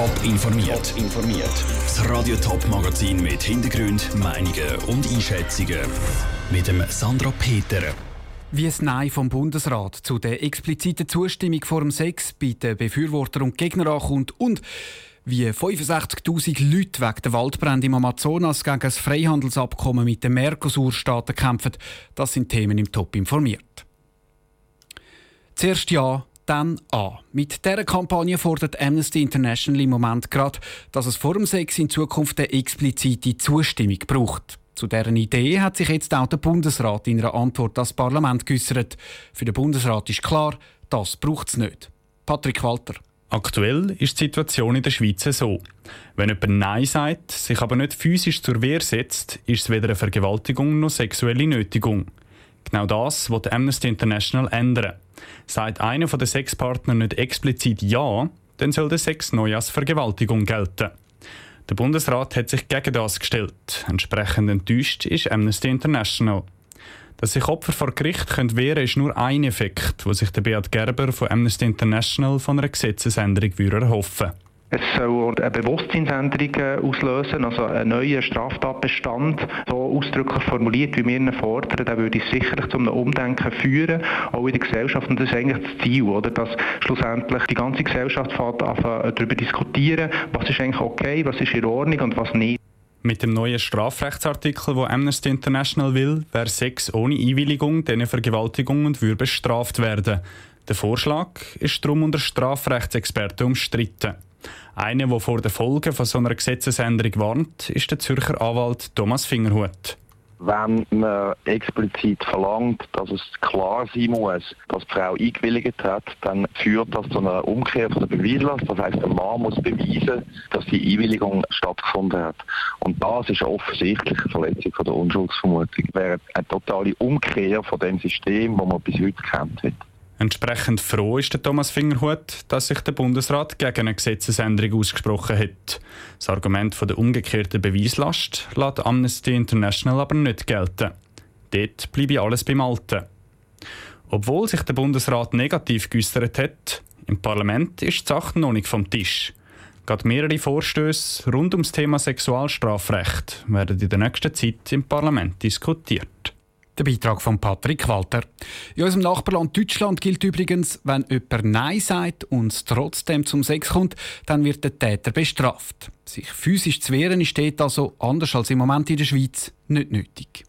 Top informiert. informiert. Das Radio Top Magazin mit Hintergrund, Meinungen und Einschätzungen mit dem Sandra Peter. Wie es Nein vom Bundesrat zu der expliziten Zustimmung vor dem Sex bei den Befürwortern und Gegnern ankommt und wie 65.000 Leute wegen der Waldbrände im Amazonas gegen das Freihandelsabkommen mit den Mercosur-Staaten kämpfen, das sind Themen im Top informiert. Zuerst ja, dann an. Mit dieser Kampagne fordert Amnesty International im Moment gerade, dass es vor dem Sex in Zukunft eine explizite Zustimmung braucht. Zu deren Idee hat sich jetzt auch der Bundesrat in einer Antwort das Parlament geäußert. Für den Bundesrat ist klar, das braucht es nicht. Patrick Walter. Aktuell ist die Situation in der Schweiz so. Wenn jemand Nein sagt, sich aber nicht physisch zur Wehr setzt, ist es weder eine Vergewaltigung noch sexuelle Nötigung. Genau das wird Amnesty International ändern. Sagt einer der Sexpartner nicht explizit Ja, dann soll der Sex neu als Vergewaltigung gelten. Der Bundesrat hat sich gegen das gestellt. Entsprechend enttäuscht ist Amnesty International. Dass sich Opfer vor Gericht können wehren können, ist nur ein Effekt, wo sich der Beat Gerber von Amnesty International von einer Gesetzesänderung erhoffen würde. Es soll eine Bewusstseinsänderung äh, auslösen, also einen neuen Straftatbestand, so ausdrücklich formuliert, wie wir ihn fordern, der würde sicherlich zu einem Umdenken führen, auch in der Gesellschaft. Und das ist eigentlich das Ziel, oder? dass schlussendlich die ganze Gesellschaft äh, darüber diskutieren, was ist eigentlich okay, was ist in Ordnung und was nicht. Mit dem neuen Strafrechtsartikel, wo Amnesty International will, wäre Sex ohne Einwilligung diesen Vergewaltigungen würde bestraft werden. Der Vorschlag ist darum unter Strafrechtsexperten umstritten. Einer, der vor den Folgen von so einer Gesetzesänderung warnt, ist der Zürcher Anwalt Thomas Fingerhut. Wenn man explizit verlangt, dass es klar sein muss, dass die Frau eingewilligt hat, dann führt das zu einer Umkehr von der Beweislast. Das heißt, der Mann muss beweisen, dass die Einwilligung stattgefunden hat. Und das ist eine offensichtliche Verletzung von der Unschuldsvermutung. Das wäre eine totale Umkehr von dem System, das man bis heute kennt hat. Entsprechend froh ist der Thomas Fingerhut, dass sich der Bundesrat gegen eine Gesetzesänderung ausgesprochen hat. Das Argument von der umgekehrten Beweislast lässt Amnesty International aber nicht gelten. Dort bleibe alles beim Alten. Obwohl sich der Bundesrat negativ geäußert hat, im Parlament ist die Sache noch nicht vom Tisch. Gerade mehrere Vorstöße rund ums Thema Sexualstrafrecht werden in der nächsten Zeit im Parlament diskutiert. Der Beitrag von Patrick Walter. In unserem Nachbarland Deutschland gilt übrigens, wenn jemand Nein sagt und es trotzdem zum Sex kommt, dann wird der Täter bestraft. Sich physisch zu wehren ist dort also, anders als im Moment in der Schweiz, nicht nötig.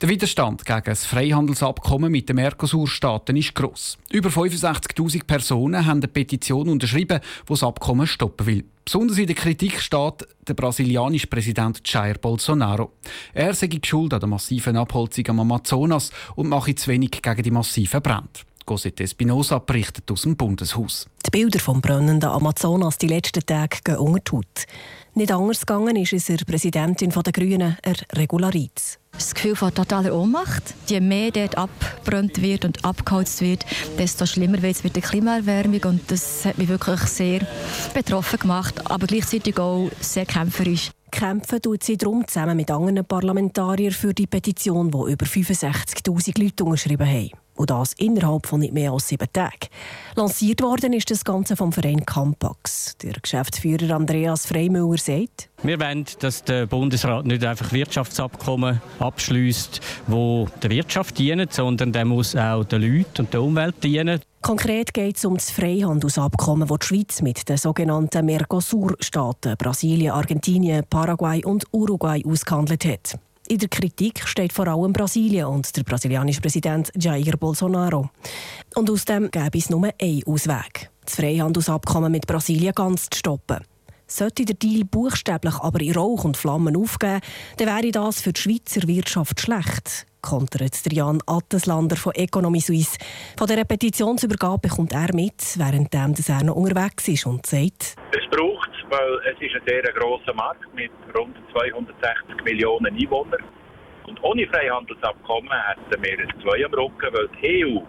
Der Widerstand gegen das Freihandelsabkommen mit den Mercosur-Staaten ist gross. Über 65.000 Personen haben eine Petition unterschrieben, die das Abkommen stoppen will. Besonders in der Kritik steht der brasilianische Präsident Jair Bolsonaro. Er sei schuld an der massiven Abholzung am Amazonas und mache zu wenig gegen die massiven Brände. Cosette Espinosa berichtet aus dem Bundeshaus. Die Bilder vom brennenden Amazonas die letzten Tage gehen unter die Haut. Nicht anders gegangen ist es der Präsidentin der Grünen, er Regulariz. Das Gefühl von totaler Ohnmacht. Je mehr dort abbrannt wird und abgeholzt wird, desto schlimmer wird es mit der Klimaerwärmung. Und das hat mich wirklich sehr betroffen gemacht, aber gleichzeitig auch sehr kämpferisch. Kämpfen tut sie darum zusammen mit anderen Parlamentariern für die Petition, die über 65.000 Leute unterschrieben haben. Und das innerhalb von nicht mehr als sieben Tagen. Lanciert worden ist das Ganze vom Verein Campax. Der Geschäftsführer Andreas Freimüller sagt, wir wollen, dass der Bundesrat nicht einfach Wirtschaftsabkommen abschließt, wo der Wirtschaft dienen, sondern der muss auch den Leuten und der Umwelt dienen. Konkret geht es um das Freihandelsabkommen, das die Schweiz mit den sogenannten Mercosur-Staaten Brasilien, Argentinien, Paraguay und Uruguay ausgehandelt hat. In der Kritik steht vor allem Brasilien und der brasilianische Präsident Jair Bolsonaro. Und aus dem gäbe es nur einen Ausweg: das Freihandelsabkommen mit Brasilien ganz zu stoppen. Sollte der Deal buchstäblich aber in Rauch und Flammen aufgehen, dann wäre das für die Schweizer Wirtschaft schlecht, kontert Jan Atteslander von Economy Suisse. Von der Petitionsübergabe bekommt er mit, während er noch unterwegs ist und sagt, es braucht weil es ist ein sehr grosser Markt mit rund 260 Millionen Einwohnern. Und ohne Freihandelsabkommen hätten wir ein Zwei am Rücken, weil die EU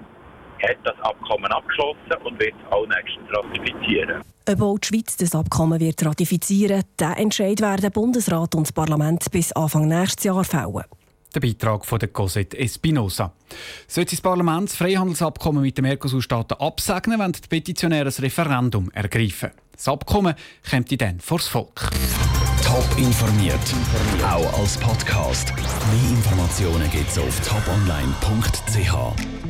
hat das Abkommen abgeschlossen und wird es auch nächstens ratifizieren. Ob auch die Schweiz das Abkommen wird ratifizieren, der Entscheid werden Bundesrat und das Parlament bis Anfang nächstes Jahr fällen. Der Beitrag von der Cosette Espinosa. Sollte das Parlament das Freihandelsabkommen mit den Mercosur-Staaten absegnen, wenn die Petitionäre ein Referendum ergreifen. Das Abkommen kommt dann vor das Volk. Top informiert, auch als Podcast. Mehr Informationen gibt es auf toponline.ch.